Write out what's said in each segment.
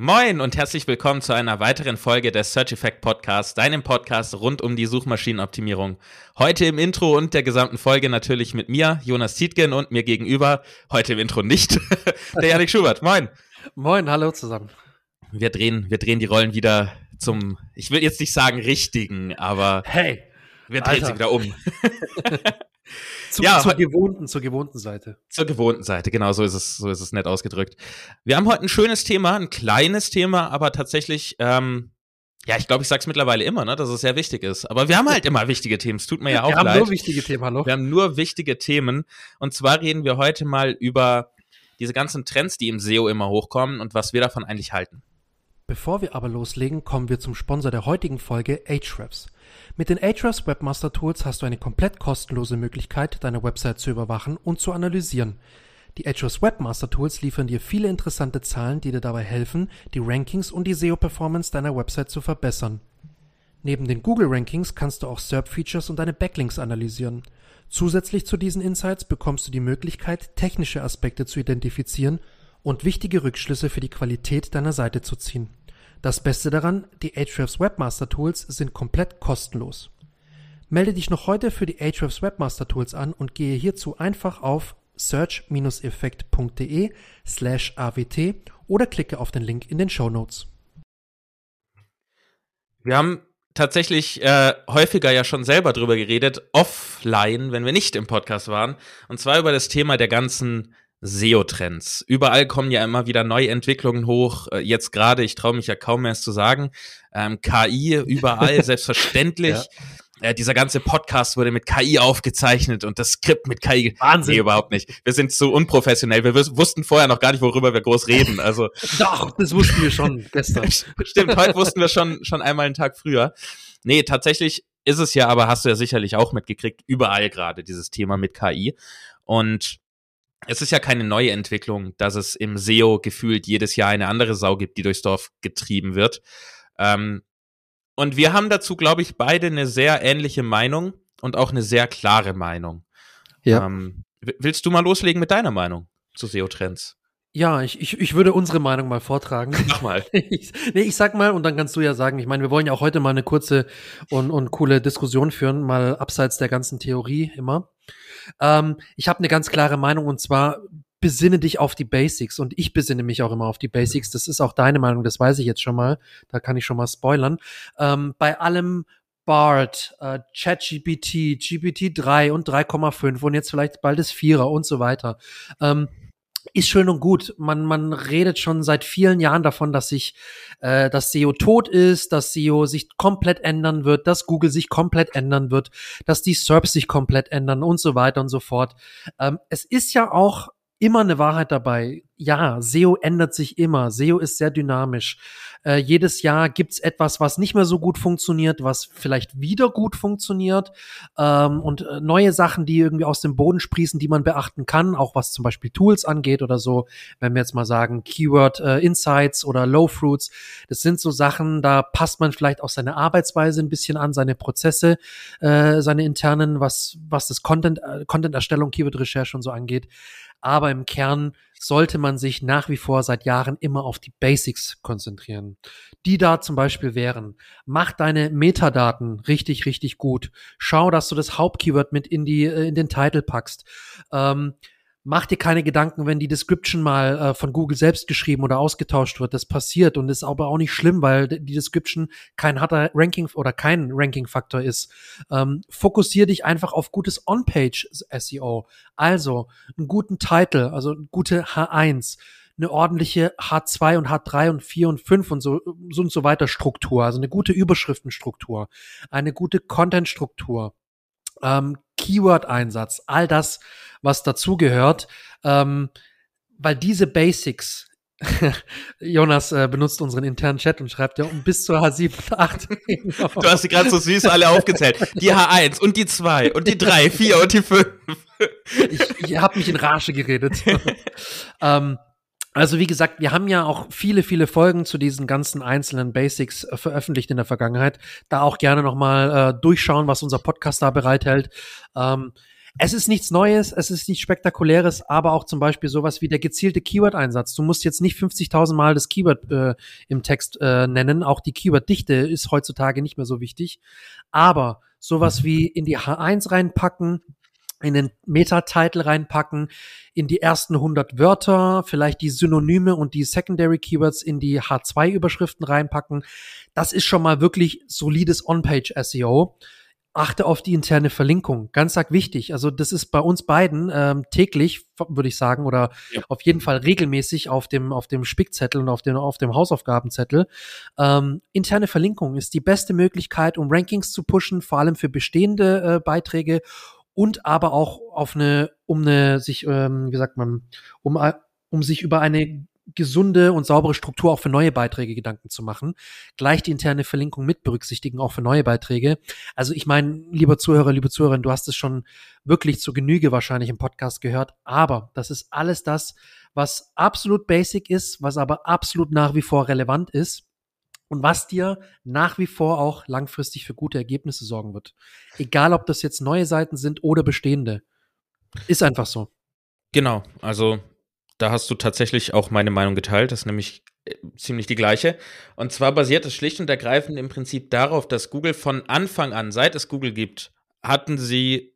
Moin und herzlich willkommen zu einer weiteren Folge des Search Effect Podcasts, deinem Podcast rund um die Suchmaschinenoptimierung. Heute im Intro und der gesamten Folge natürlich mit mir, Jonas Tietgen und mir gegenüber, heute im Intro nicht, der Janik Schubert. Moin. Moin, hallo zusammen. Wir drehen, wir drehen die Rollen wieder zum, ich will jetzt nicht sagen richtigen, aber hey, wir drehen Alter. sie wieder um. Zu, ja, zur gewohnten, zur gewohnten Seite. Zur gewohnten Seite, genau, so ist es, so ist es nett ausgedrückt. Wir haben heute ein schönes Thema, ein kleines Thema, aber tatsächlich, ähm, ja, ich glaube, ich sag's mittlerweile immer, ne, dass es sehr wichtig ist. Aber wir haben halt immer wichtige Themen. Es tut mir ja auch leid. Wir haben nur wichtige Themen, hallo. Wir haben nur wichtige Themen. Und zwar reden wir heute mal über diese ganzen Trends, die im SEO immer hochkommen und was wir davon eigentlich halten. Bevor wir aber loslegen, kommen wir zum Sponsor der heutigen Folge, Ahrefs. Mit den Ahrefs Webmaster Tools hast du eine komplett kostenlose Möglichkeit, deine Website zu überwachen und zu analysieren. Die Ahrefs Webmaster Tools liefern dir viele interessante Zahlen, die dir dabei helfen, die Rankings und die SEO-Performance deiner Website zu verbessern. Neben den Google Rankings kannst du auch SERP-Features und deine Backlinks analysieren. Zusätzlich zu diesen Insights bekommst du die Möglichkeit, technische Aspekte zu identifizieren und wichtige Rückschlüsse für die Qualität deiner Seite zu ziehen. Das Beste daran, die Ahrefs Webmaster Tools sind komplett kostenlos. Melde dich noch heute für die Ahrefs Webmaster Tools an und gehe hierzu einfach auf search-effekt.de slash awt oder klicke auf den Link in den Show Notes. Wir haben tatsächlich äh, häufiger ja schon selber drüber geredet, offline, wenn wir nicht im Podcast waren, und zwar über das Thema der ganzen SEO-Trends. Überall kommen ja immer wieder neue Entwicklungen hoch. Äh, jetzt gerade, ich traue mich ja kaum mehr es zu sagen, ähm, KI überall, selbstverständlich. Ja. Äh, dieser ganze Podcast wurde mit KI aufgezeichnet und das Skript mit KI. Wahnsinn. Nee, überhaupt nicht. Wir sind so unprofessionell. Wir wussten vorher noch gar nicht, worüber wir groß reden. Also. Doch, das wussten wir schon gestern. Stimmt, heute wussten wir schon, schon einmal einen Tag früher. Nee, tatsächlich ist es ja, aber hast du ja sicherlich auch mitgekriegt, überall gerade dieses Thema mit KI. Und es ist ja keine neue Entwicklung, dass es im SEO gefühlt jedes Jahr eine andere Sau gibt, die durchs Dorf getrieben wird. Ähm, und wir haben dazu, glaube ich, beide eine sehr ähnliche Meinung und auch eine sehr klare Meinung. Ja. Ähm, willst du mal loslegen mit deiner Meinung zu SEO-Trends? Ja, ich, ich, ich würde unsere Meinung mal vortragen. Mach mal. Ich, nee, ich sag mal, und dann kannst du ja sagen, ich meine, wir wollen ja auch heute mal eine kurze und, und coole Diskussion führen, mal abseits der ganzen Theorie immer. Ähm, ich habe eine ganz klare Meinung und zwar besinne dich auf die Basics und ich besinne mich auch immer auf die Basics. Das ist auch deine Meinung, das weiß ich jetzt schon mal. Da kann ich schon mal spoilern. Ähm, bei allem BART, äh, ChatGPT, GPT-3 und 3,5 und jetzt vielleicht bald das Vierer und so weiter. Ähm, ist schön und gut. Man, man redet schon seit vielen Jahren davon, dass sich äh, dass SEO tot ist, dass SEO sich komplett ändern wird, dass Google sich komplett ändern wird, dass die SERPs sich komplett ändern und so weiter und so fort. Ähm, es ist ja auch immer eine Wahrheit dabei. Ja, SEO ändert sich immer. SEO ist sehr dynamisch. Äh, jedes Jahr gibt's etwas, was nicht mehr so gut funktioniert, was vielleicht wieder gut funktioniert ähm, und äh, neue Sachen, die irgendwie aus dem Boden sprießen, die man beachten kann, auch was zum Beispiel Tools angeht oder so. Wenn wir jetzt mal sagen Keyword äh, Insights oder Low Fruits, das sind so Sachen, da passt man vielleicht auch seine Arbeitsweise ein bisschen an, seine Prozesse, äh, seine internen, was was das Content äh, Content Erstellung, Keyword Recherche und so angeht. Aber im Kern sollte man sich nach wie vor seit Jahren immer auf die Basics konzentrieren. Die da zum Beispiel wären, mach deine Metadaten richtig, richtig gut. Schau, dass du das Hauptkeyword mit in die, äh, in den Titel packst. Ähm, mach dir keine Gedanken, wenn die Description mal äh, von Google selbst geschrieben oder ausgetauscht wird. Das passiert und ist aber auch nicht schlimm, weil die Description kein harter Ranking oder kein Ranking-Faktor ist. Ähm, fokussier dich einfach auf gutes On-Page-SEO. Also einen guten Titel, also gute H1 eine ordentliche H2 und H3 und 4 und 5 und so, so und so weiter Struktur, also eine gute Überschriftenstruktur, eine gute Content-Struktur, ähm, Keyword-Einsatz, all das, was dazugehört, ähm, weil diese Basics, Jonas äh, benutzt unseren internen Chat und schreibt ja um bis zur H7 und 8. du hast sie gerade so süß alle aufgezählt. Die H1 und die 2 und die 3, 4 und die 5. ich ich habe mich in Rage geredet. ähm, also wie gesagt, wir haben ja auch viele, viele Folgen zu diesen ganzen einzelnen Basics äh, veröffentlicht in der Vergangenheit. Da auch gerne nochmal äh, durchschauen, was unser Podcast da bereithält. Ähm, Es ist nichts Neues, es ist nichts Spektakuläres, aber auch zum Beispiel sowas wie der gezielte Keyword-Einsatz. Du musst jetzt nicht 50.000 Mal das Keyword äh, im Text äh, nennen. Auch die Keyword-Dichte ist heutzutage nicht mehr so wichtig. Aber sowas wie in die H1 reinpacken, in den Meta-Title reinpacken, in die ersten 100 Wörter, vielleicht die Synonyme und die Secondary Keywords in die H2-Überschriften reinpacken. Das ist schon mal wirklich solides On-Page-SEO. Achte auf die interne Verlinkung. Ganz arg wichtig. Also das ist bei uns beiden ähm, täglich, würde ich sagen, oder ja. auf jeden Fall regelmäßig auf dem, auf dem Spickzettel und auf dem, auf dem Hausaufgabenzettel. Ähm, interne Verlinkung ist die beste Möglichkeit, um Rankings zu pushen, vor allem für bestehende äh, Beiträge und aber auch auf eine, um eine, sich, ähm, wie sagt man, um, äh, um sich über eine gesunde und saubere Struktur auch für neue Beiträge Gedanken zu machen. Gleich die interne Verlinkung mit berücksichtigen, auch für neue Beiträge. Also ich meine, lieber Zuhörer, liebe Zuhörerin, du hast es schon wirklich zu Genüge wahrscheinlich im Podcast gehört, aber das ist alles das, was absolut basic ist, was aber absolut nach wie vor relevant ist und was dir nach wie vor auch langfristig für gute Ergebnisse sorgen wird. Egal, ob das jetzt neue Seiten sind oder bestehende. Ist einfach so. Genau, also da hast du tatsächlich auch meine Meinung geteilt, das ist nämlich äh, ziemlich die gleiche. Und zwar basiert es schlicht und ergreifend im Prinzip darauf, dass Google von Anfang an, seit es Google gibt, hatten sie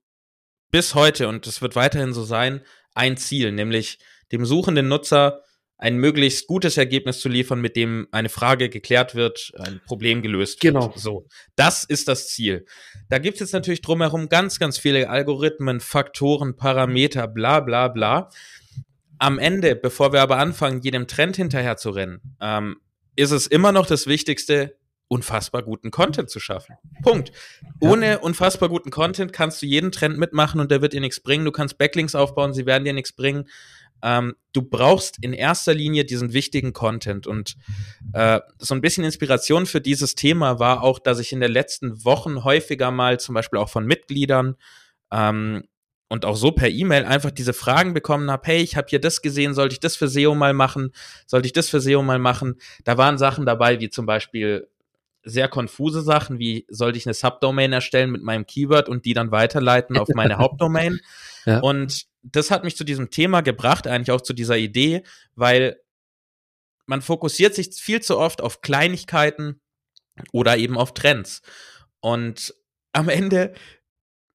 bis heute, und es wird weiterhin so sein, ein Ziel, nämlich dem suchenden Nutzer ein möglichst gutes Ergebnis zu liefern, mit dem eine Frage geklärt wird, ein Problem gelöst genau. wird. So, das ist das Ziel. Da gibt es jetzt natürlich drumherum ganz, ganz viele Algorithmen, Faktoren, Parameter, bla bla bla. Am Ende, bevor wir aber anfangen, jedem Trend hinterher zu rennen, ähm, ist es immer noch das Wichtigste, unfassbar guten Content zu schaffen. Punkt. Ohne unfassbar guten Content kannst du jeden Trend mitmachen und der wird dir nichts bringen. Du kannst Backlinks aufbauen, sie werden dir nichts bringen. Ähm, du brauchst in erster Linie diesen wichtigen Content. Und äh, so ein bisschen Inspiration für dieses Thema war auch, dass ich in den letzten Wochen häufiger mal zum Beispiel auch von Mitgliedern ähm, und auch so per E-Mail einfach diese Fragen bekommen habe, hey, ich habe hier das gesehen, sollte ich das für SEO mal machen? Sollte ich das für SEO mal machen? Da waren Sachen dabei, wie zum Beispiel sehr konfuse Sachen, wie sollte ich eine Subdomain erstellen mit meinem Keyword und die dann weiterleiten auf meine Hauptdomain. Ja. Und das hat mich zu diesem Thema gebracht, eigentlich auch zu dieser Idee, weil man fokussiert sich viel zu oft auf Kleinigkeiten oder eben auf Trends. Und am Ende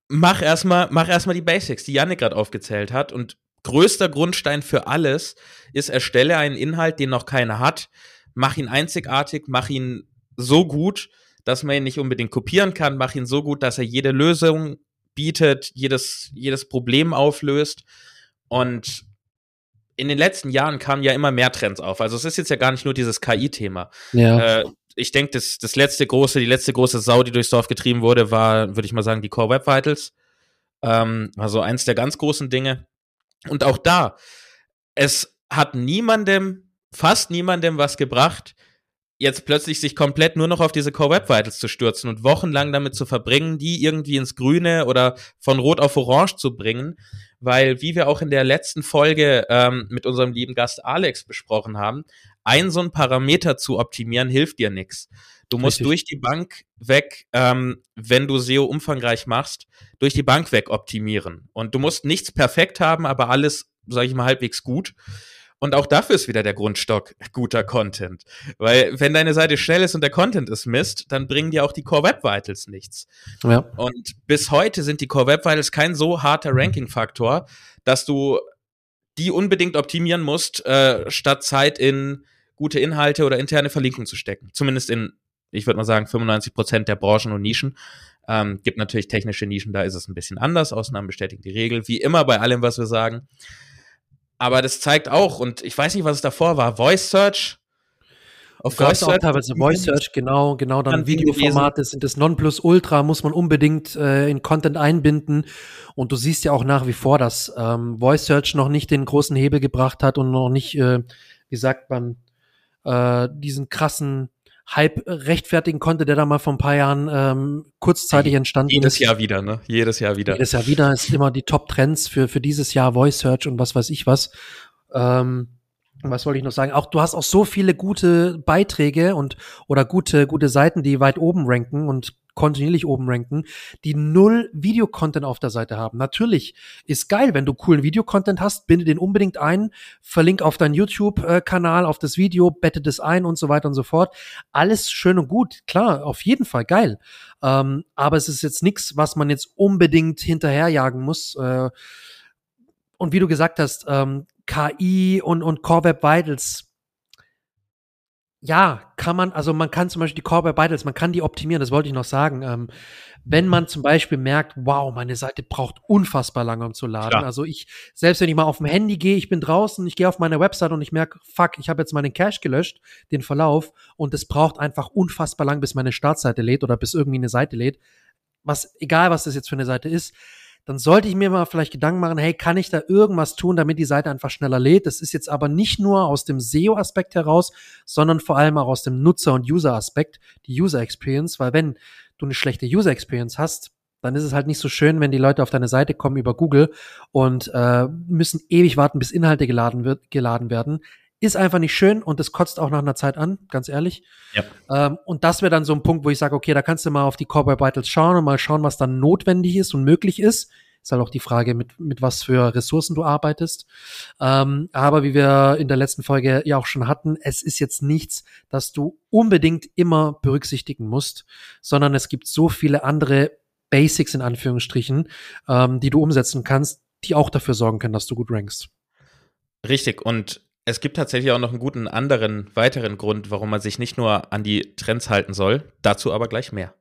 mach erstmal, mach erstmal die Basics, die Janne gerade aufgezählt hat. Und größter Grundstein für alles ist, erstelle einen Inhalt, den noch keiner hat, mach ihn einzigartig, mach ihn so gut, dass man ihn nicht unbedingt kopieren kann, mach ihn so gut, dass er jede Lösung bietet, jedes, jedes Problem auflöst. Und in den letzten Jahren kamen ja immer mehr Trends auf. Also es ist jetzt ja gar nicht nur dieses KI-Thema. Ja. Äh, ich denke, das, das letzte große, die letzte große Sau, die durchs Dorf getrieben wurde, war, würde ich mal sagen, die Core Web Vitals. Ähm, also eins der ganz großen Dinge. Und auch da, es hat niemandem, fast niemandem was gebracht, jetzt plötzlich sich komplett nur noch auf diese Core Web Vitals zu stürzen und wochenlang damit zu verbringen, die irgendwie ins Grüne oder von Rot auf Orange zu bringen, weil wie wir auch in der letzten Folge ähm, mit unserem lieben Gast Alex besprochen haben, ein so ein Parameter zu optimieren hilft dir nichts. Du musst Richtig. durch die Bank weg, ähm, wenn du SEO umfangreich machst, durch die Bank weg optimieren. Und du musst nichts perfekt haben, aber alles, sage ich mal, halbwegs gut. Und auch dafür ist wieder der Grundstock guter Content. Weil wenn deine Seite schnell ist und der Content ist Mist, dann bringen dir auch die Core Web Vitals nichts. Ja. Und bis heute sind die Core Web Vitals kein so harter Ranking-Faktor, dass du die unbedingt optimieren musst, äh, statt Zeit in gute Inhalte oder interne Verlinkung zu stecken. Zumindest in, ich würde mal sagen, 95 Prozent der Branchen und Nischen. Ähm, gibt natürlich technische Nischen, da ist es ein bisschen anders. Ausnahmen bestätigen die Regel. Wie immer bei allem, was wir sagen. Aber das zeigt auch, und ich weiß nicht, was es davor war, Voice Search. Auf Voice Search. Teilweise Voice Search, genau, genau, dann, dann Videoformate sind das Nonplusultra, muss man unbedingt äh, in Content einbinden. Und du siehst ja auch nach wie vor, dass ähm, Voice Search noch nicht den großen Hebel gebracht hat und noch nicht, äh, wie sagt man, äh, diesen krassen Hype rechtfertigen konnte, der da mal vor ein paar Jahren ähm, kurzzeitig entstanden Jedes ist. Jedes Jahr wieder, ne? Jedes Jahr wieder. Jedes Jahr wieder ist immer die Top-Trends für, für dieses Jahr Voice Search und was weiß ich was. Ähm, was wollte ich noch sagen? Auch du hast auch so viele gute Beiträge und oder gute gute Seiten, die weit oben ranken und kontinuierlich oben ranken, die null Videocontent auf der Seite haben. Natürlich ist geil, wenn du coolen Videocontent hast, binde den unbedingt ein, verlink auf deinen YouTube-Kanal, auf das Video, bette das ein und so weiter und so fort. Alles schön und gut, klar, auf jeden Fall geil. Ähm, aber es ist jetzt nichts, was man jetzt unbedingt hinterherjagen muss. Äh, und wie du gesagt hast, ähm, KI und, und Core Web Vitals, ja, kann man, also man kann zum Beispiel die Core Vitals, man kann die optimieren, das wollte ich noch sagen. Ähm, wenn man zum Beispiel merkt, wow, meine Seite braucht unfassbar lange, um zu laden. Klar. Also ich, selbst wenn ich mal auf dem Handy gehe, ich bin draußen, ich gehe auf meine Website und ich merke, fuck, ich habe jetzt meinen Cache gelöscht, den Verlauf, und es braucht einfach unfassbar lang, bis meine Startseite lädt oder bis irgendwie eine Seite lädt. Was, egal was das jetzt für eine Seite ist, dann sollte ich mir mal vielleicht Gedanken machen, hey, kann ich da irgendwas tun, damit die Seite einfach schneller lädt? Das ist jetzt aber nicht nur aus dem SEO-Aspekt heraus, sondern vor allem auch aus dem Nutzer- und User-Aspekt, die User Experience, weil wenn du eine schlechte User Experience hast, dann ist es halt nicht so schön, wenn die Leute auf deine Seite kommen über Google und äh, müssen ewig warten, bis Inhalte geladen, wird, geladen werden. Ist einfach nicht schön und das kotzt auch nach einer Zeit an, ganz ehrlich. Ja. Ähm, und das wäre dann so ein Punkt, wo ich sage, okay, da kannst du mal auf die Core Vitals schauen und mal schauen, was dann notwendig ist und möglich ist. Ist halt auch die Frage, mit, mit was für Ressourcen du arbeitest. Ähm, aber wie wir in der letzten Folge ja auch schon hatten, es ist jetzt nichts, das du unbedingt immer berücksichtigen musst, sondern es gibt so viele andere Basics in Anführungsstrichen, ähm, die du umsetzen kannst, die auch dafür sorgen können, dass du gut rankst. Richtig. Und es gibt tatsächlich auch noch einen guten anderen, weiteren Grund, warum man sich nicht nur an die Trends halten soll, dazu aber gleich mehr.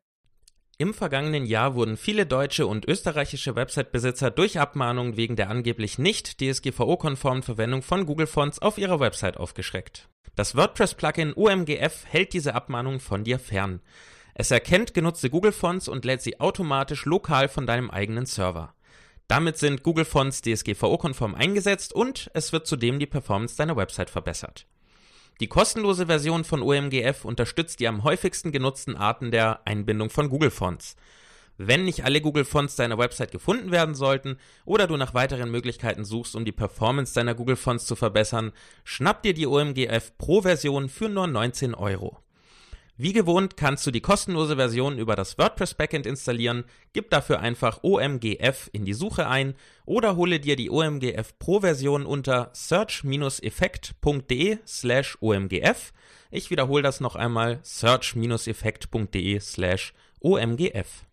Im vergangenen Jahr wurden viele deutsche und österreichische Website-Besitzer durch Abmahnungen wegen der angeblich nicht DSGVO-konformen Verwendung von Google Fonts auf ihrer Website aufgeschreckt. Das WordPress-Plugin OMGF hält diese Abmahnungen von dir fern. Es erkennt genutzte Google Fonts und lädt sie automatisch lokal von deinem eigenen Server. Damit sind Google Fonts DSGVO-konform eingesetzt und es wird zudem die Performance deiner Website verbessert. Die kostenlose Version von OMGF unterstützt die am häufigsten genutzten Arten der Einbindung von Google Fonts. Wenn nicht alle Google Fonts deiner Website gefunden werden sollten oder du nach weiteren Möglichkeiten suchst, um die Performance deiner Google Fonts zu verbessern, schnapp dir die OMGF Pro Version für nur 19 Euro. Wie gewohnt kannst du die kostenlose Version über das WordPress Backend installieren, gib dafür einfach OMGF in die Suche ein oder hole dir die OMGF Pro Version unter search-effekt.de slash OMGF. Ich wiederhole das noch einmal, search-effekt.de slash OMGF.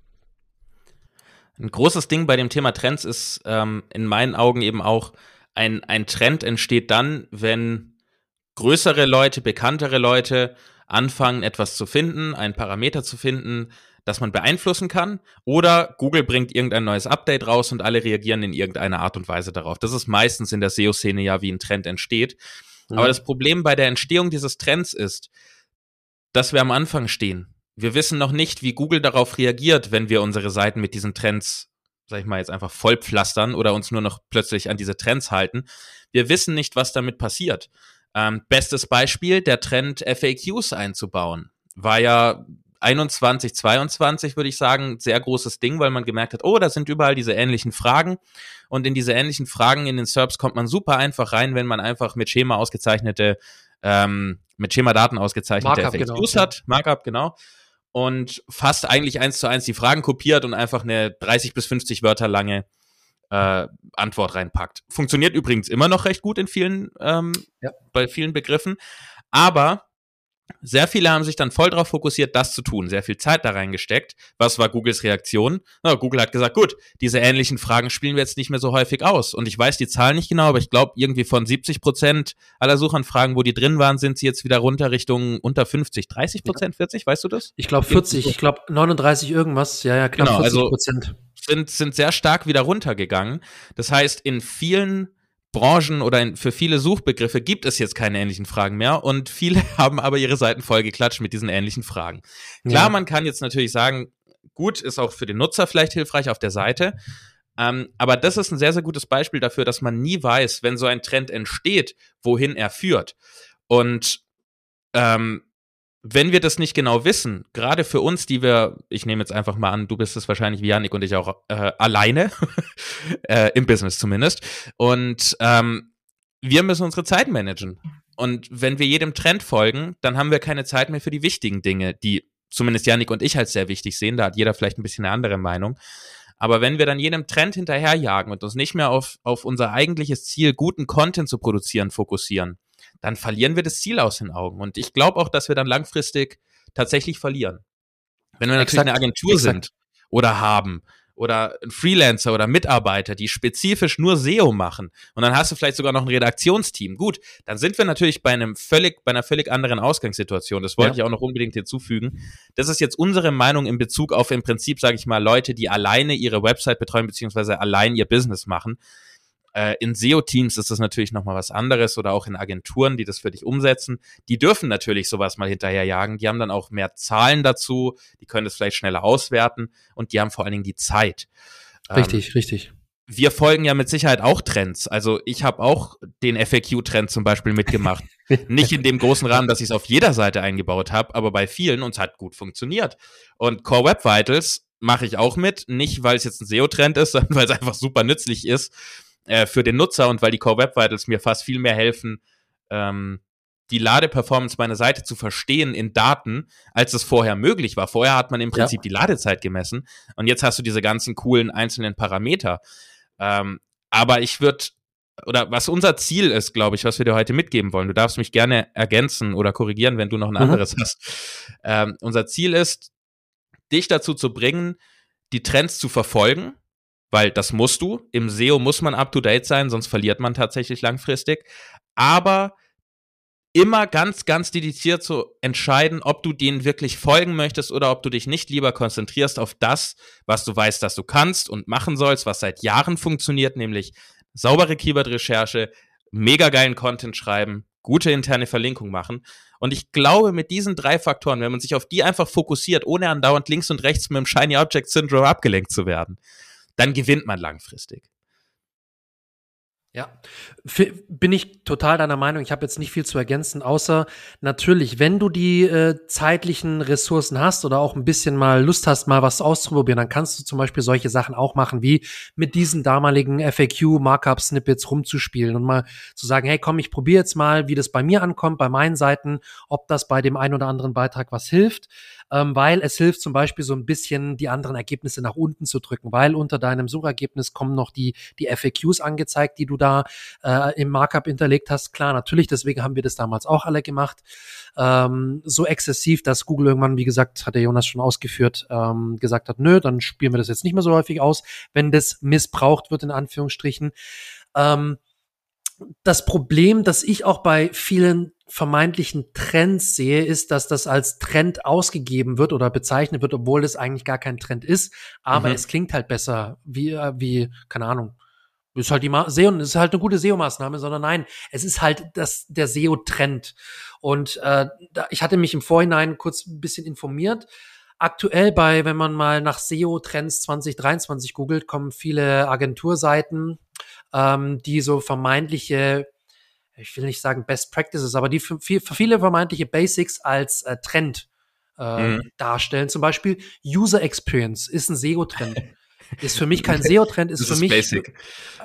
Ein großes Ding bei dem Thema Trends ist ähm, in meinen Augen eben auch, ein, ein Trend entsteht dann, wenn größere Leute, bekanntere Leute anfangen, etwas zu finden, einen Parameter zu finden, das man beeinflussen kann, oder Google bringt irgendein neues Update raus und alle reagieren in irgendeiner Art und Weise darauf. Das ist meistens in der SEO-Szene ja, wie ein Trend entsteht. Mhm. Aber das Problem bei der Entstehung dieses Trends ist, dass wir am Anfang stehen. Wir wissen noch nicht, wie Google darauf reagiert, wenn wir unsere Seiten mit diesen Trends, sag ich mal, jetzt einfach vollpflastern oder uns nur noch plötzlich an diese Trends halten. Wir wissen nicht, was damit passiert. Ähm, bestes Beispiel, der Trend, FAQs einzubauen. War ja 21, 22, würde ich sagen, sehr großes Ding, weil man gemerkt hat, oh, da sind überall diese ähnlichen Fragen. Und in diese ähnlichen Fragen in den SERPs kommt man super einfach rein, wenn man einfach mit Schema ausgezeichnete, ähm, mit Schema-Daten ausgezeichnete Markup, FAQs genau, hat. Ja. Markup, genau. Und fast eigentlich eins zu eins die Fragen kopiert und einfach eine 30 bis 50 Wörter lange äh, Antwort reinpackt. Funktioniert übrigens immer noch recht gut in vielen, ähm, ja. bei vielen Begriffen. Aber sehr viele haben sich dann voll darauf fokussiert, das zu tun, sehr viel Zeit da reingesteckt. Was war Googles Reaktion? Na, Google hat gesagt, gut, diese ähnlichen Fragen spielen wir jetzt nicht mehr so häufig aus. Und ich weiß die Zahlen nicht genau, aber ich glaube, irgendwie von 70 Prozent aller Suchanfragen, wo die drin waren, sind sie jetzt wieder runter Richtung unter 50. 30 Prozent, 40, weißt du das? Ich glaube 40, ich glaube 39 irgendwas, ja, ja, knapp genau, 40 also Prozent. Also sind, sind sehr stark wieder runtergegangen. Das heißt, in vielen Branchen oder in, für viele Suchbegriffe gibt es jetzt keine ähnlichen Fragen mehr und viele haben aber ihre Seiten vollgeklatscht mit diesen ähnlichen Fragen. Klar, ja. man kann jetzt natürlich sagen, gut, ist auch für den Nutzer vielleicht hilfreich auf der Seite. Ähm, aber das ist ein sehr, sehr gutes Beispiel dafür, dass man nie weiß, wenn so ein Trend entsteht, wohin er führt. Und ähm, wenn wir das nicht genau wissen, gerade für uns, die wir, ich nehme jetzt einfach mal an, du bist es wahrscheinlich wie Janik und ich auch äh, alleine, äh, im Business zumindest. Und ähm, wir müssen unsere Zeit managen. Und wenn wir jedem Trend folgen, dann haben wir keine Zeit mehr für die wichtigen Dinge, die zumindest Janik und ich als sehr wichtig sehen. Da hat jeder vielleicht ein bisschen eine andere Meinung. Aber wenn wir dann jedem Trend hinterherjagen und uns nicht mehr auf, auf unser eigentliches Ziel, guten Content zu produzieren, fokussieren, dann verlieren wir das Ziel aus den Augen. Und ich glaube auch, dass wir dann langfristig tatsächlich verlieren. Wenn wir natürlich Exakt. eine Agentur Exakt. sind oder haben oder ein Freelancer oder Mitarbeiter, die spezifisch nur SEO machen und dann hast du vielleicht sogar noch ein Redaktionsteam. Gut, dann sind wir natürlich bei einem völlig, bei einer völlig anderen Ausgangssituation. Das wollte ja. ich auch noch unbedingt hinzufügen. Das ist jetzt unsere Meinung in Bezug auf im Prinzip, sage ich mal, Leute, die alleine ihre Website betreuen beziehungsweise allein ihr Business machen. Äh, in SEO-Teams ist das natürlich nochmal was anderes oder auch in Agenturen, die das für dich umsetzen. Die dürfen natürlich sowas mal hinterherjagen. Die haben dann auch mehr Zahlen dazu, die können das vielleicht schneller auswerten und die haben vor allen Dingen die Zeit. Richtig, ähm, richtig wir folgen ja mit Sicherheit auch Trends. Also ich habe auch den FAQ-Trend zum Beispiel mitgemacht. Nicht in dem großen Rahmen, dass ich es auf jeder Seite eingebaut habe, aber bei vielen und es hat gut funktioniert. Und Core Web Vitals mache ich auch mit, nicht weil es jetzt ein SEO-Trend ist, sondern weil es einfach super nützlich ist äh, für den Nutzer und weil die Core Web Vitals mir fast viel mehr helfen, ähm, die Ladeperformance meiner Seite zu verstehen in Daten, als es vorher möglich war. Vorher hat man im Prinzip ja. die Ladezeit gemessen und jetzt hast du diese ganzen coolen einzelnen Parameter. Ähm, aber ich würde, oder was unser Ziel ist, glaube ich, was wir dir heute mitgeben wollen, du darfst mich gerne ergänzen oder korrigieren, wenn du noch ein mhm. anderes hast. Ähm, unser Ziel ist, dich dazu zu bringen, die Trends zu verfolgen, weil das musst du. Im SEO muss man up to date sein, sonst verliert man tatsächlich langfristig. Aber immer ganz, ganz dediziert zu entscheiden, ob du denen wirklich folgen möchtest oder ob du dich nicht lieber konzentrierst auf das, was du weißt, dass du kannst und machen sollst, was seit Jahren funktioniert, nämlich saubere Keyword-Recherche, mega geilen Content schreiben, gute interne Verlinkung machen. Und ich glaube, mit diesen drei Faktoren, wenn man sich auf die einfach fokussiert, ohne andauernd links und rechts mit dem Shiny Object Syndrome abgelenkt zu werden, dann gewinnt man langfristig. Ja, bin ich total deiner Meinung. Ich habe jetzt nicht viel zu ergänzen, außer natürlich, wenn du die äh, zeitlichen Ressourcen hast oder auch ein bisschen mal Lust hast, mal was auszuprobieren, dann kannst du zum Beispiel solche Sachen auch machen, wie mit diesen damaligen FAQ-Markup-Snippets rumzuspielen und mal zu sagen, hey, komm, ich probiere jetzt mal, wie das bei mir ankommt, bei meinen Seiten, ob das bei dem einen oder anderen Beitrag was hilft ähm, weil es hilft zum Beispiel so ein bisschen die anderen Ergebnisse nach unten zu drücken, weil unter deinem Suchergebnis kommen noch die, die FAQs angezeigt, die du da äh, im Markup hinterlegt hast. Klar, natürlich, deswegen haben wir das damals auch alle gemacht. Ähm, so exzessiv, dass Google irgendwann, wie gesagt, hat der Jonas schon ausgeführt, ähm, gesagt hat, nö, dann spielen wir das jetzt nicht mehr so häufig aus, wenn das missbraucht wird, in Anführungsstrichen. Ähm, das Problem, das ich auch bei vielen vermeintlichen Trends sehe, ist, dass das als Trend ausgegeben wird oder bezeichnet wird, obwohl es eigentlich gar kein Trend ist. Aber mhm. es klingt halt besser, wie, äh, wie, keine Ahnung. Ist halt die Ma SEO, ist halt eine gute SEO-Maßnahme, sondern nein, es ist halt das, der SEO-Trend. Und äh, da, ich hatte mich im Vorhinein kurz ein bisschen informiert. Aktuell bei, wenn man mal nach SEO-Trends 2023 googelt, kommen viele Agenturseiten, ähm, die so vermeintliche ich will nicht sagen Best Practices, aber die für, für viele vermeintliche Basics als äh, Trend äh, mhm. darstellen. Zum Beispiel User Experience ist ein SEO-Trend. Ist für mich kein SEO-Trend, ist, für mich Basic.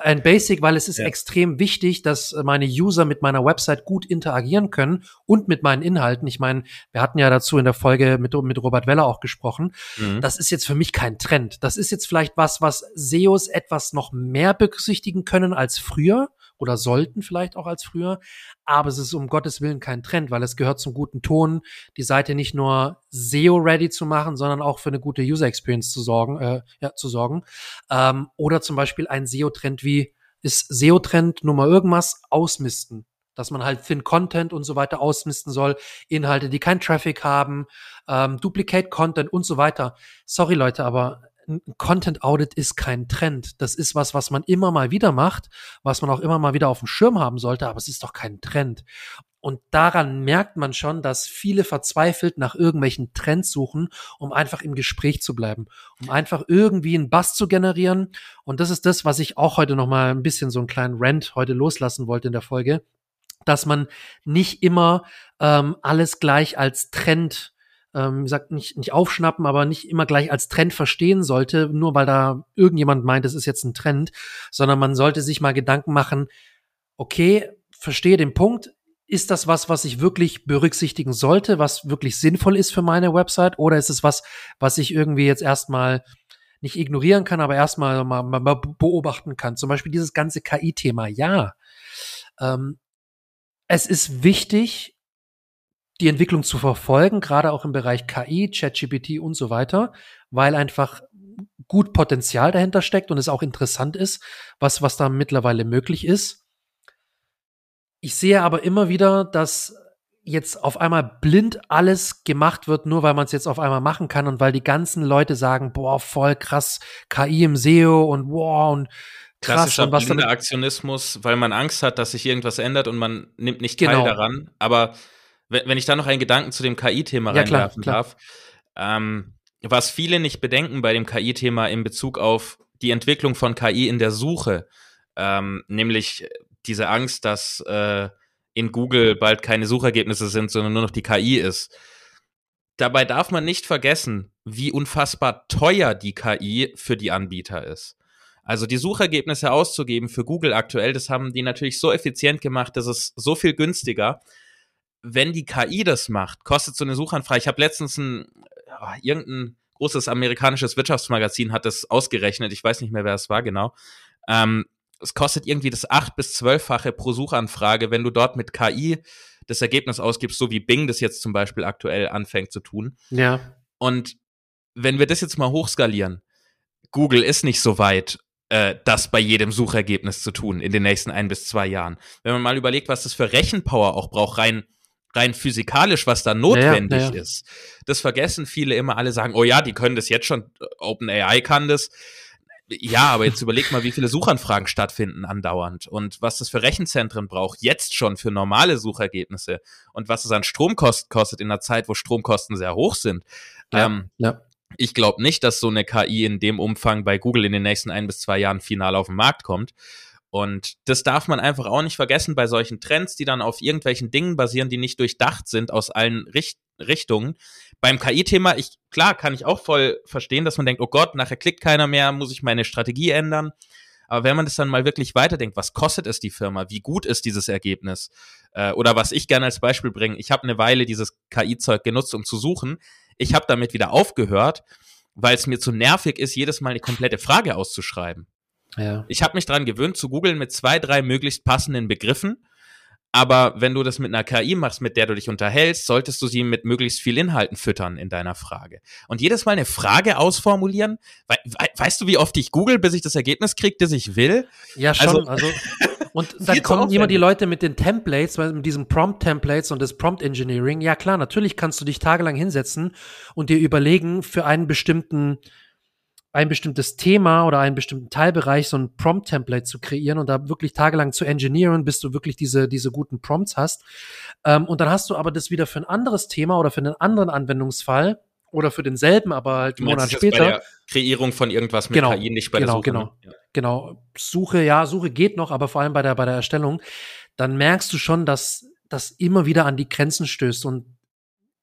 ein Basic, weil es ist ja. extrem wichtig, dass meine User mit meiner Website gut interagieren können und mit meinen Inhalten. Ich meine, wir hatten ja dazu in der Folge mit, mit Robert Weller auch gesprochen. Mhm. Das ist jetzt für mich kein Trend. Das ist jetzt vielleicht was, was SEOs etwas noch mehr berücksichtigen können als früher oder sollten vielleicht auch als früher. Aber es ist um Gottes Willen kein Trend, weil es gehört zum guten Ton, die Seite nicht nur SEO-ready zu machen, sondern auch für eine gute User Experience zu sorgen, äh, ja, zu sorgen. Ähm, oder zum Beispiel ein SEO-Trend wie ist SEO-Trend Nummer irgendwas ausmisten dass man halt Thin Content und so weiter ausmisten soll, Inhalte, die kein Traffic haben, ähm, Duplicate Content und so weiter. Sorry Leute, aber ein Content Audit ist kein Trend. Das ist was, was man immer mal wieder macht, was man auch immer mal wieder auf dem Schirm haben sollte, aber es ist doch kein Trend. Und daran merkt man schon, dass viele verzweifelt nach irgendwelchen Trends suchen, um einfach im Gespräch zu bleiben, um einfach irgendwie einen Bass zu generieren. Und das ist das, was ich auch heute noch mal ein bisschen so einen kleinen Rant heute loslassen wollte in der Folge, dass man nicht immer ähm, alles gleich als Trend ähm, sagt nicht, nicht aufschnappen, aber nicht immer gleich als Trend verstehen sollte, nur weil da irgendjemand meint, es ist jetzt ein Trend, sondern man sollte sich mal Gedanken machen, okay, verstehe den Punkt, ist das was, was ich wirklich berücksichtigen sollte, was wirklich sinnvoll ist für meine Website? Oder ist es was, was ich irgendwie jetzt erstmal nicht ignorieren kann, aber erstmal mal, mal, mal beobachten kann? Zum Beispiel dieses ganze KI-Thema. Ja, ähm, es ist wichtig, die Entwicklung zu verfolgen, gerade auch im Bereich KI, ChatGPT und so weiter, weil einfach gut Potenzial dahinter steckt und es auch interessant ist, was, was da mittlerweile möglich ist. Ich sehe aber immer wieder, dass jetzt auf einmal blind alles gemacht wird, nur weil man es jetzt auf einmal machen kann und weil die ganzen Leute sagen, boah, voll krass, KI im SEO und boah und krass Klassischer und was blinder Aktionismus, weil man Angst hat, dass sich irgendwas ändert und man nimmt nicht teil Genau. daran. Aber wenn, wenn ich da noch einen Gedanken zu dem KI-Thema Ja, klar, reinwerfen klar. darf, ähm, was viele nicht bedenken bei dem KI-Thema in Bezug auf die Entwicklung von KI in der Suche, ähm, nämlich diese Angst, dass äh, in Google bald keine Suchergebnisse sind, sondern nur noch die KI ist. Dabei darf man nicht vergessen, wie unfassbar teuer die KI für die Anbieter ist. Also die Suchergebnisse auszugeben für Google aktuell, das haben die natürlich so effizient gemacht, dass es so viel günstiger. Wenn die KI das macht, kostet so eine Suchanfrage. Ich habe letztens ein ja, irgendein großes amerikanisches Wirtschaftsmagazin hat das ausgerechnet. Ich weiß nicht mehr, wer es war genau. Ähm, es kostet irgendwie das acht bis zwölffache pro Suchanfrage, wenn du dort mit KI das Ergebnis ausgibst, so wie Bing das jetzt zum Beispiel aktuell anfängt zu tun. ja, Und wenn wir das jetzt mal hochskalieren, Google ist nicht so weit, äh, das bei jedem Suchergebnis zu tun in den nächsten ein bis zwei Jahren. Wenn man mal überlegt, was das für Rechenpower auch braucht, rein rein physikalisch, was da notwendig ja, ja. ist. Das vergessen viele immer. Alle sagen, oh ja, die können das jetzt schon. OpenAI kann das. Ja, aber jetzt überleg mal, wie viele Suchanfragen stattfinden andauernd und was das für Rechenzentren braucht, jetzt schon für normale Suchergebnisse und was es an Stromkosten kostet in einer Zeit, wo Stromkosten sehr hoch sind. Ja, ähm, ja. ich glaube nicht, dass so eine KI in dem Umfang bei Google in den nächsten ein bis zwei Jahren final auf den Markt kommt. Und das darf man einfach auch nicht vergessen bei solchen Trends, die dann auf irgendwelchen Dingen basieren, die nicht durchdacht sind aus allen Richt Richtungen. Beim KI-Thema, ich, klar, kann ich auch voll verstehen, dass man denkt, oh Gott, nachher klickt keiner mehr, muss ich meine Strategie ändern. Aber wenn man das dann mal wirklich weiterdenkt, was kostet es die Firma? Wie gut ist dieses Ergebnis? Äh, oder was ich gerne als Beispiel bringe, ich habe eine Weile dieses KI-Zeug genutzt, um zu suchen. Ich habe damit wieder aufgehört, weil es mir zu nervig ist, jedes Mal eine komplette Frage auszuschreiben. Ja. Ich habe mich dran gewöhnt, zu googeln mit zwei, drei möglichst passenden Begriffen. Aber wenn du das mit einer KI machst, mit der du dich unterhältst, solltest du sie mit möglichst viel Inhalten füttern in deiner Frage. Und jedes Mal eine Frage ausformulieren, we we weißt du, wie oft ich google, bis ich das Ergebnis kriege, das ich will? Ja, schon. Also- Also, und dann kommen immer die. Leute mit den Templates, mit diesen Prompt-Templates und das Prompt-Engineering. Ja, klar, natürlich kannst du dich tagelang hinsetzen und dir überlegen, für einen bestimmten, ein bestimmtes Thema oder einen bestimmten Teilbereich so ein Prompt-Template zu kreieren und da wirklich tagelang zu engineeren, bis du wirklich diese, diese guten Prompts hast. Ähm, und dann hast du aber das wieder für ein anderes Thema oder für einen anderen Anwendungsfall oder für denselben, aber halt einen Monat jetzt bei später. der Kreierung von irgendwas mit Genau, KI, nicht bei genau, der Suche. genau. ne? Ja. genau, Suche, ja, Suche geht noch, aber vor allem bei der, bei der Erstellung, dann merkst du schon, dass das immer wieder an die Grenzen stößt und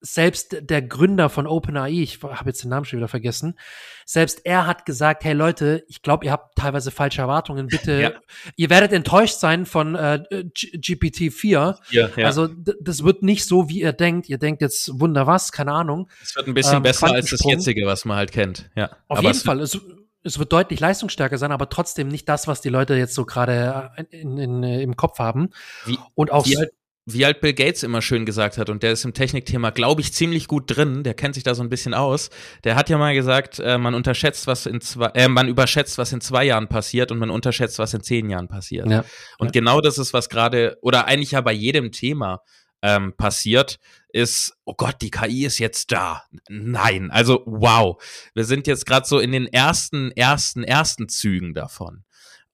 selbst der Gründer von OpenAI, ich habe jetzt den Namen schon wieder vergessen, selbst er hat gesagt, hey Leute, ich glaube, ihr habt teilweise falsche Erwartungen, bitte, Ja. ihr werdet enttäuscht sein von äh, G- GPT-4. Ja, ja. Also das wird nicht so, wie ihr denkt. Ihr denkt jetzt, wunder was, keine Ahnung. es wird ein bisschen ähm, besser als das jetzige, was man halt kennt. Ja. Auf Aber jeden Fall. Es, es wird deutlich leistungsstärker sein, aber trotzdem nicht das, was die Leute jetzt so gerade äh, im Kopf haben. Wie- und auch wie halt, wie halt Bill Gates immer schön gesagt hat, und der ist im Technikthema, glaube ich, ziemlich gut drin, der kennt sich da so ein bisschen aus. Der hat ja mal gesagt, äh, man unterschätzt, was in zwei, äh, man überschätzt, was in zwei Jahren passiert und man unterschätzt, was in zehn Jahren passiert. ja, Und Ja. genau das ist, was gerade, oder eigentlich ja bei jedem Thema ähm, passiert, ist, oh Gott, die KI ist jetzt da. Nein, also wow. Wir sind jetzt gerade so in den ersten, ersten, ersten Zügen davon.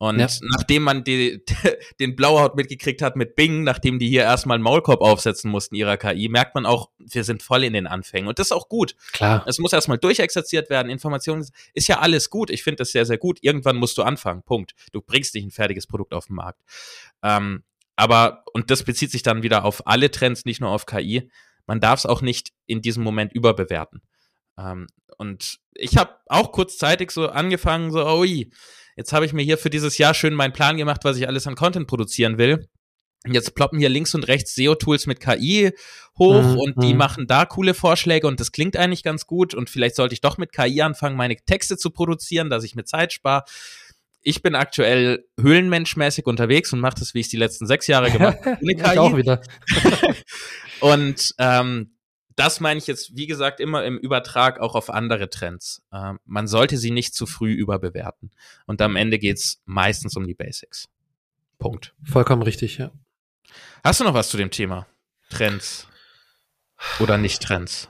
Und Ja. nachdem man die, den Blauhaut mitgekriegt hat mit Bing, nachdem die hier erstmal einen Maulkorb aufsetzen mussten ihrer KI, merkt man auch, wir sind voll in den Anfängen. Und das ist auch gut. klar. Es muss erstmal durchexerziert werden. Informationen ist ja alles gut. Ich finde das sehr, sehr gut. Irgendwann musst du anfangen. Punkt. Du bringst nicht ein fertiges Produkt auf den Markt. Ähm, aber, und das bezieht sich dann wieder auf alle Trends, nicht nur auf KI. Man darf es auch nicht in diesem Moment überbewerten. Ähm, und ich habe auch kurzzeitig so angefangen, so, ui, jetzt habe ich mir hier für dieses Jahr schön meinen Plan gemacht, was ich alles an Content produzieren will. Jetzt ploppen hier links und rechts SEO-Tools mit KI hoch mhm. und die mhm. machen da coole Vorschläge und das klingt eigentlich ganz gut und vielleicht sollte ich doch mit KI anfangen, meine Texte zu produzieren, dass ich mir Zeit spare. Ich bin aktuell höhlenmenschmäßig unterwegs und mache das, wie ich es die letzten sechs Jahre gemacht habe, ich auch wieder. und ähm, das meine ich jetzt, wie gesagt, immer im Übertrag auch auf andere Trends. Ähm, man sollte sie nicht zu früh überbewerten. Und am Ende geht's meistens um die Basics. Punkt. Vollkommen richtig, ja. Hast du noch was zu dem Thema? Trends oder nicht Trends?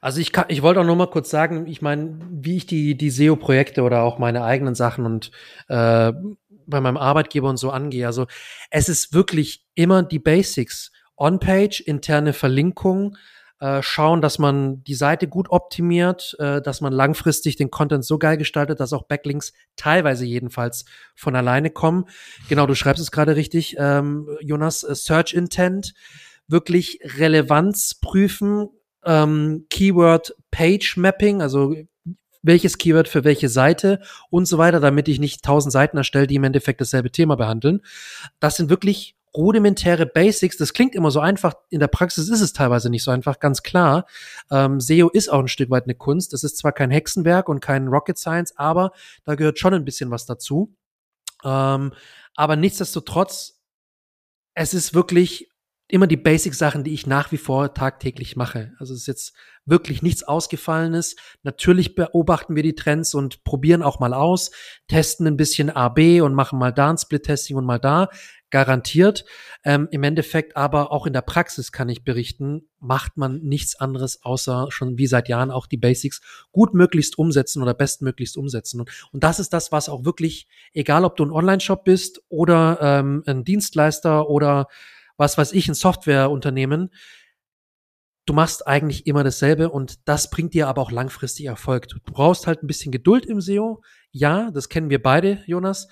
Also ich kann, ich wollte auch noch mal kurz sagen, ich meine, wie ich die, die SEO-Projekte oder auch meine eigenen Sachen und äh, bei meinem Arbeitgeber und so angehe. Also es ist wirklich immer die Basics. On-Page, interne Verlinkung, äh, schauen, dass man die Seite gut optimiert, äh, dass man langfristig den Content so geil gestaltet, dass auch Backlinks teilweise jedenfalls von alleine kommen. Genau, du schreibst es gerade richtig, ähm, Jonas, äh, Search Intent, wirklich Relevanz prüfen, ähm, Keyword Page Mapping, also welches Keyword für welche Seite und so weiter, damit ich nicht tausend Seiten erstelle, die im Endeffekt dasselbe Thema behandeln. Das sind wirklich rudimentäre Basics. Das klingt immer so einfach. In der Praxis ist es teilweise nicht so einfach, ganz klar. Ähm, SEO ist auch ein Stück weit eine Kunst. Es ist zwar kein Hexenwerk und kein Rocket Science, aber da gehört schon ein bisschen was dazu. Ähm, aber nichtsdestotrotz, es ist wirklich immer die Basic-Sachen, die ich nach wie vor tagtäglich mache. Also es ist jetzt wirklich nichts Ausgefallenes. Natürlich beobachten wir die Trends und probieren auch mal aus, testen ein bisschen AB und machen mal da ein Split-Testing und mal da garantiert. Ähm, Im Endeffekt aber auch in der Praxis kann ich berichten, macht man nichts anderes außer schon wie seit Jahren auch die Basics gut möglichst umsetzen oder bestmöglichst umsetzen. Und, das ist das, was auch wirklich, egal ob du ein Online-Shop bist oder ähm, ein Dienstleister oder was weiß ich, ein Softwareunternehmen, du machst eigentlich immer dasselbe und das bringt dir aber auch langfristig Erfolg. Du brauchst halt ein bisschen Geduld im SEO. Ja, das kennen wir beide, Jonas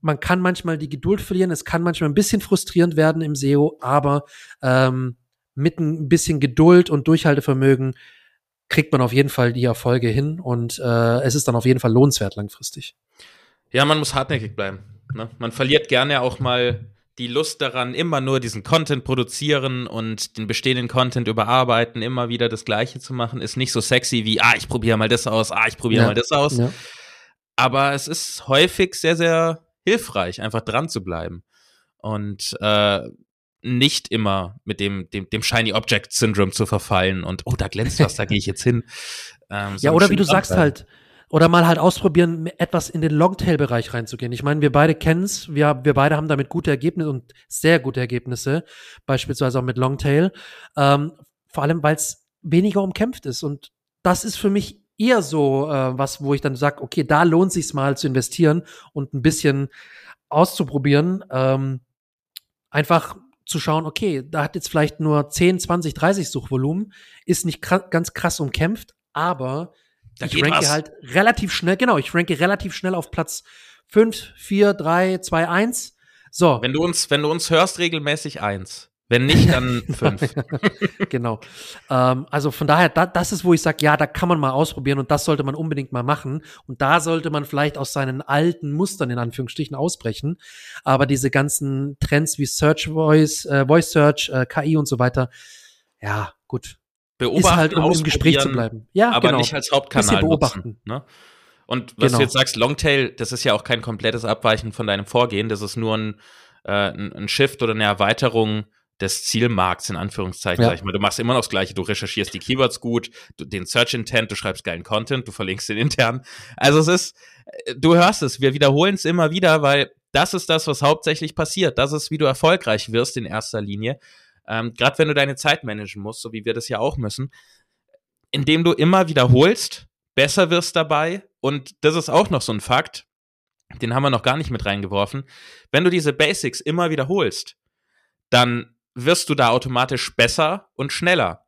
man kann manchmal die Geduld verlieren, es kann manchmal ein bisschen frustrierend werden im SEO, aber ähm, mit ein bisschen Geduld und Durchhaltevermögen kriegt man auf jeden Fall die Erfolge hin und äh, es ist dann auf jeden Fall lohnenswert langfristig. Ja, man muss hartnäckig bleiben. Ne? Man verliert gerne auch mal die Lust daran, immer nur diesen Content produzieren und den bestehenden Content überarbeiten, immer wieder das Gleiche zu machen, ist nicht so sexy wie, ah, ich probiere mal das aus, ah, ich probiere ja. mal das aus. Ja. Aber es ist häufig sehr, sehr hilfreich, einfach dran zu bleiben. Und äh, nicht immer mit dem, dem, dem Shiny Object Syndrome zu verfallen und, oh, da glänzt was, da gehe ich jetzt hin. Ähm, so ja, oder wie du sagst halt, oder mal halt ausprobieren, etwas in den Longtail-Bereich reinzugehen. Ich meine, wir beide kennen's, wir, wir beide haben damit gute Ergebnisse und sehr gute Ergebnisse, beispielsweise auch mit Longtail. Ähm, vor allem, weil es weniger umkämpft ist. Und das ist für mich eher so äh, was, wo ich dann sage, okay, da lohnt sich mal zu investieren und ein bisschen auszuprobieren. Ähm, einfach zu schauen, okay, da hat jetzt vielleicht nur 10, 20, 30 Suchvolumen, ist nicht kr ganz krass umkämpft, aber da ich ranke was. halt relativ schnell, genau, ich ranke relativ schnell auf Platz 5, 4, 3, 2, 1. So. Wenn du uns, wenn du uns hörst, regelmäßig eins. Wenn nicht, dann fünf. genau. Ähm, also von daher, da, das ist, wo ich sage, ja, da kann man mal ausprobieren und das sollte man unbedingt mal machen. Und da sollte man vielleicht aus seinen alten Mustern in Anführungsstrichen ausbrechen. Aber diese ganzen Trends wie Search Voice, äh, Voice Search, äh, KI und so weiter, ja, gut. Beobachten, ist halt, um im Gespräch zu bleiben. Ja, aber genau. nicht als Hauptkanal beobachten. Nutzen, ne? Und was genau. du jetzt sagst, Longtail, das ist ja auch kein komplettes Abweichen von deinem Vorgehen. Das ist nur ein, äh, ein Shift oder eine Erweiterung des Zielmarkts, in Anführungszeichen, ja. sag ich mal. Du machst immer noch das Gleiche. Du recherchierst die Keywords gut, du, den Search Intent, du schreibst geilen Content, du verlinkst den intern. Also es ist, äh, du hörst es, wir wiederholen es immer wieder, weil das ist das, was hauptsächlich passiert. Das ist, wie du erfolgreich wirst in erster Linie. Ähm, Gerade wenn du deine Zeit managen musst, so wie wir das ja auch müssen, indem du immer wiederholst, besser wirst dabei. Und das ist auch noch so ein Fakt, den haben wir noch gar nicht mit reingeworfen. Wenn du diese Basics immer wiederholst, dann wirst du da automatisch besser und schneller.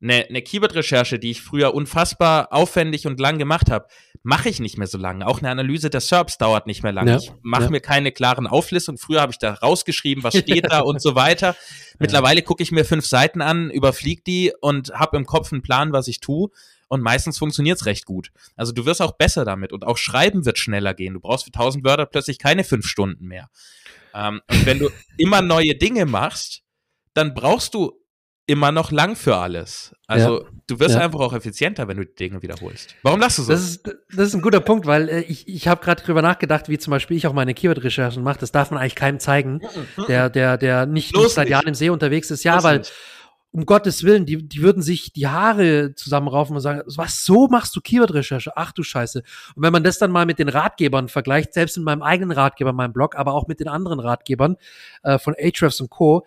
Eine, eine Keyword-Recherche, die ich früher unfassbar aufwendig und lang gemacht habe, mache ich nicht mehr so lange. Auch eine Analyse der SERPs dauert nicht mehr lange. Ja, ich mache ja. mir keine klaren Auflistungen. Früher habe ich da rausgeschrieben, was steht da und so weiter. Mittlerweile ja. gucke ich mir fünf Seiten an, überfliege die und habe im Kopf einen Plan, was ich tue. Und meistens funktioniert's recht gut. Also du wirst auch besser damit und auch Schreiben wird schneller gehen. Du brauchst für 1000 Wörter plötzlich keine fünf Stunden mehr. Ähm, und wenn du immer neue Dinge machst, dann brauchst du immer noch lang für alles. Also ja. du wirst ja. einfach auch effizienter, wenn du die Dinge wiederholst. Warum lachst du so? Das ist, das ist ein guter Punkt, weil äh, ich, ich habe gerade drüber nachgedacht, wie zum Beispiel ich auch meine Keyword-Recherchen mache. Das darf man eigentlich keinem zeigen, der, der, der nicht, nicht seit Jahren im See unterwegs ist. Ja, Los weil nicht. um Gottes Willen, die, die würden sich die Haare zusammenraufen und sagen, was, so machst du Keyword-Recherche? Ach du Scheiße. Und wenn man das dann mal mit den Ratgebern vergleicht, selbst in meinem eigenen Ratgeber, meinem Blog, aber auch mit den anderen Ratgebern äh, von Ahrefs und Co.,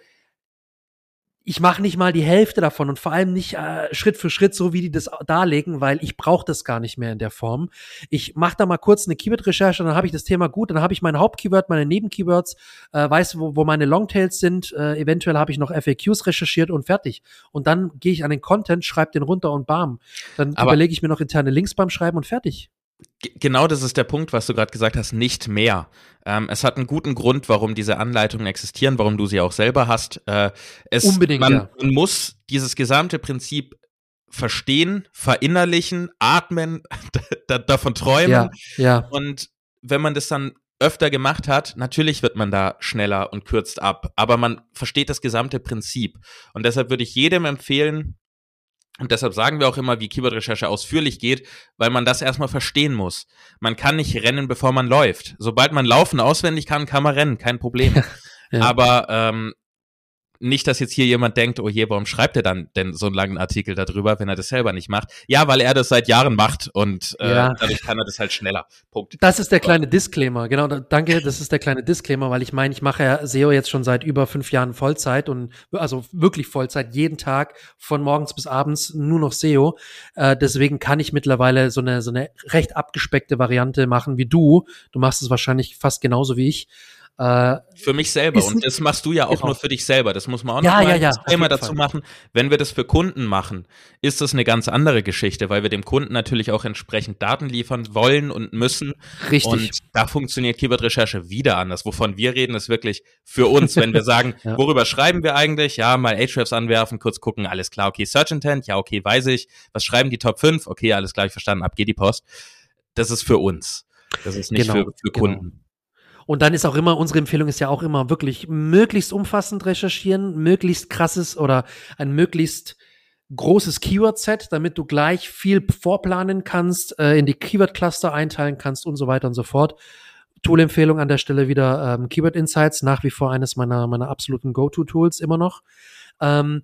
ich mache nicht mal die Hälfte davon und vor allem nicht äh, Schritt für Schritt, so wie die das darlegen, weil ich brauche das gar nicht mehr in der Form. Ich mache da mal kurz eine Keyword-Recherche, dann habe ich das Thema gut, dann habe ich meine Hauptkeyword, meine Nebenkeywords, äh, weiß, wo, wo meine Longtails sind, äh, eventuell habe ich noch FAQs recherchiert und fertig. Und dann gehe ich an den Content, schreibe den runter und bam. Dann überlege ich mir noch interne Links beim Schreiben und fertig. Genau das ist der Punkt, was du gerade gesagt hast, nicht mehr. Ähm, es hat einen guten Grund, warum diese Anleitungen existieren, warum du sie auch selber hast. Äh, es, Unbedingt, man, ja. man muss dieses gesamte Prinzip verstehen, verinnerlichen, atmen, davon träumen. Ja, ja. Und wenn man das dann öfter gemacht hat, natürlich wird man da schneller und kürzt ab, aber man versteht das gesamte Prinzip. Und deshalb würde ich jedem empfehlen, und deshalb sagen wir auch immer, wie Keyword-Recherche ausführlich geht, weil man das erstmal verstehen muss. Man kann nicht rennen, bevor man läuft. Sobald man laufen auswendig kann, kann man rennen, kein Problem. ja. Aber ähm, nicht, dass jetzt hier jemand denkt, oh je, warum schreibt er dann denn so einen langen Artikel darüber, wenn er das selber nicht macht? Ja, weil er das seit Jahren macht und äh, ja. dadurch kann er das halt schneller. Punkt. Das ist der kleine Disclaimer, genau. Danke, das ist der kleine Disclaimer, weil ich meine, ich mache ja SEO jetzt schon seit über fünf Jahren Vollzeit und also wirklich Vollzeit, jeden Tag von morgens bis abends nur noch SEO. Äh, deswegen kann ich mittlerweile so eine so eine recht abgespeckte Variante machen wie du. Du machst es wahrscheinlich fast genauso wie ich. Äh, für mich selber. Und das machst du ja auch genau. nur für dich selber. Das muss man auch ja, noch mal ja, ja, dazu Fall. machen. Wenn wir das für Kunden machen, ist das eine ganz andere Geschichte, weil wir dem Kunden natürlich auch entsprechend Daten liefern wollen und müssen. Richtig. Und da funktioniert Keyword-Recherche wieder anders. Wovon wir reden, ist wirklich für uns, wenn wir sagen, ja. worüber schreiben wir eigentlich? Ja, mal Ahrefs anwerfen, kurz gucken, alles klar, okay, Search Intent, ja, okay, weiß ich. Was schreiben die Top 5? Okay, alles klar, ich verstanden, ab geht die Post. Das ist für uns. Das ist nicht genau, für, für Kunden. Genau. Und dann ist auch immer, unsere Empfehlung ist ja auch immer wirklich möglichst umfassend recherchieren, möglichst krasses oder ein möglichst großes Keyword-Set, damit du gleich viel vorplanen kannst, äh, in die Keyword-Cluster einteilen kannst und so weiter und so fort. Tool-Empfehlung an der Stelle wieder ähm, Keyword Insights, nach wie vor eines meiner, meiner absoluten Go-To-Tools immer noch. Ähm,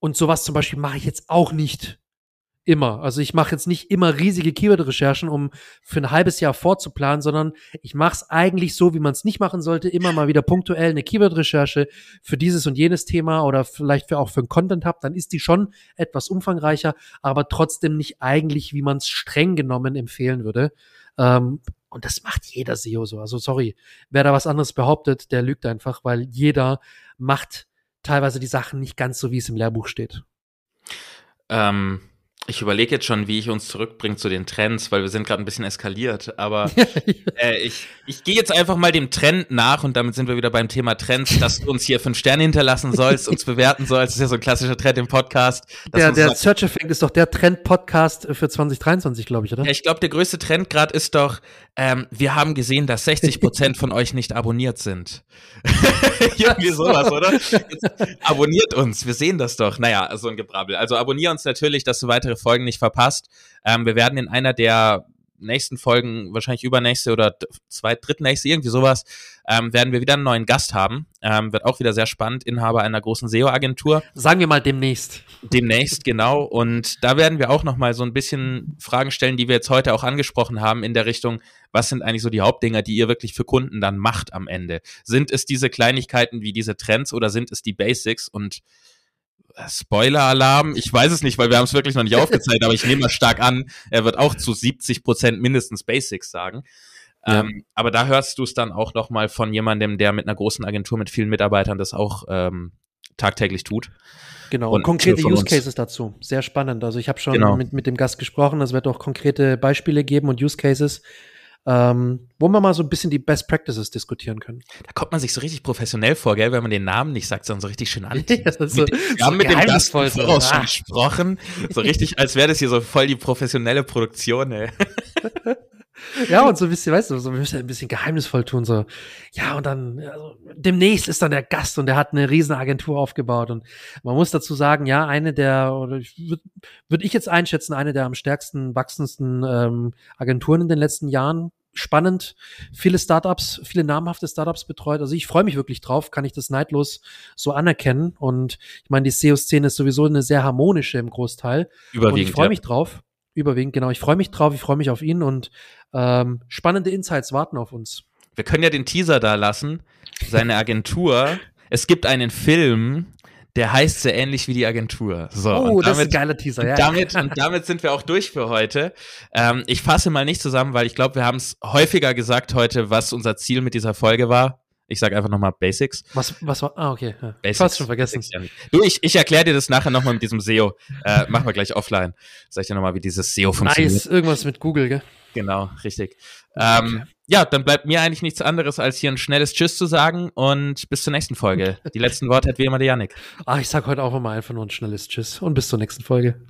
und sowas zum Beispiel mache ich jetzt auch nicht immer. Also ich mache jetzt nicht immer riesige Keyword-Recherchen, um für ein halbes Jahr vorzuplanen, sondern ich mache es eigentlich so, wie man es nicht machen sollte, immer mal wieder punktuell eine Keyword-Recherche für dieses und jenes Thema oder vielleicht für auch für ein Content-Hub, dann ist die schon etwas umfangreicher, aber trotzdem nicht eigentlich, wie man es streng genommen empfehlen würde. Ähm, und das macht jeder SEO so. Also sorry, wer da was anderes behauptet, der lügt einfach, weil jeder macht teilweise die Sachen nicht ganz so, wie es im Lehrbuch steht. Ähm ich überlege jetzt schon, wie ich uns zurückbringe zu den Trends, weil wir sind gerade ein bisschen eskaliert. Aber äh, ich, ich gehe jetzt einfach mal dem Trend nach und damit sind wir wieder beim Thema Trends, dass du uns hier fünf Sterne hinterlassen sollst, uns bewerten sollst. Das ist ja so ein klassischer Trend im Podcast. Der, der Search Effect ist doch der Trend-Podcast für 2023, glaube ich, oder? Ich glaube, der größte Trend gerade ist doch, ähm, wir haben gesehen, dass 60 Prozent von euch nicht abonniert sind. Irgendwie sowas, oder? Jetzt abonniert uns, wir sehen das doch. Naja, so ein Gebrabbel. Also abonnier uns natürlich, dass du weitere Folgen nicht verpasst. Ähm, wir werden in einer der nächsten Folgen, wahrscheinlich übernächste oder zwei, drittnächste, irgendwie sowas, ähm, werden wir wieder einen neuen Gast haben. Ähm, wird auch wieder sehr spannend, Inhaber einer großen SEO-Agentur. Sagen wir mal demnächst. Demnächst, genau. Und da werden wir auch nochmal so ein bisschen Fragen stellen, die wir jetzt heute auch angesprochen haben, in der Richtung, was sind eigentlich so die Hauptdinger, die ihr wirklich für Kunden dann macht am Ende? Sind es diese Kleinigkeiten wie diese Trends oder sind es die Basics? Und Spoiler-Alarm, ich weiß es nicht, weil wir haben es wirklich noch nicht aufgezeigt, aber ich nehme mal stark an, er wird auch zu 70 Prozent mindestens Basics sagen. Ja. Ähm, aber da hörst du es dann auch noch mal von jemandem, der mit einer großen Agentur mit vielen Mitarbeitern das auch ähm, tagtäglich tut. Genau, und, und konkrete Use Cases dazu. Sehr spannend. Also ich habe schon genau. mit, mit dem Gast gesprochen, es wird auch konkrete Beispiele geben und Use Cases, ähm, wo wir mal so ein bisschen die Best Practices diskutieren können. Da kommt man sich so richtig professionell vor, gell, wenn man den Namen nicht sagt, sondern so richtig schön an. ja, so, wir so haben mit dem Gast voraus schon gesprochen, so richtig, als wäre das hier so voll die professionelle Produktion, ey. ja, und so ein bisschen, weißt du, so, wir müssen ein bisschen geheimnisvoll tun, so, ja, und dann, also, demnächst ist dann der Gast und der hat eine riesen Agentur aufgebaut und man muss dazu sagen, ja, eine der, oder würde würd ich jetzt einschätzen, eine der am stärksten wachsendsten ähm, Agenturen in den letzten Jahren. Spannend, viele Startups, viele namhafte Startups betreut. Also ich freue mich wirklich drauf, kann ich das neidlos so anerkennen. Und ich meine, die SEO-Szene ist sowieso eine sehr harmonische im Großteil. Überwiegend. Und ich freue mich ja. drauf. Überwiegend, genau. Ich freue mich drauf, ich freue mich auf ihn und ähm, spannende Insights warten auf uns. Wir können ja den Teaser da lassen. Seine Agentur. es gibt einen Film, der heißt sehr ähnlich wie die Agentur. So, oh, damit, das ist ein geiler Teaser, ja. Damit, und damit sind wir auch durch für heute. Ähm, ich fasse mal nicht zusammen, weil ich glaube, wir haben es häufiger gesagt heute, was unser Ziel mit dieser Folge war. Ich sage einfach nochmal Basics. Was, was war? Ah, okay. Ja. Basics. Fast schon vergessen. Du, ich, ich erkläre dir das nachher nochmal mit diesem SEO. Äh, machen wir gleich offline. Sag ich dir nochmal, wie dieses SEO funktioniert. Nice, irgendwas mit Google, gell? Genau, richtig. Ähm, ja, dann bleibt mir eigentlich nichts anderes, als hier ein schnelles Tschüss zu sagen und bis zur nächsten Folge. Die letzten Worte hat wie immer der Janik. Ah, ich sag heute auch immer einfach nur ein schnelles Tschüss und bis zur nächsten Folge.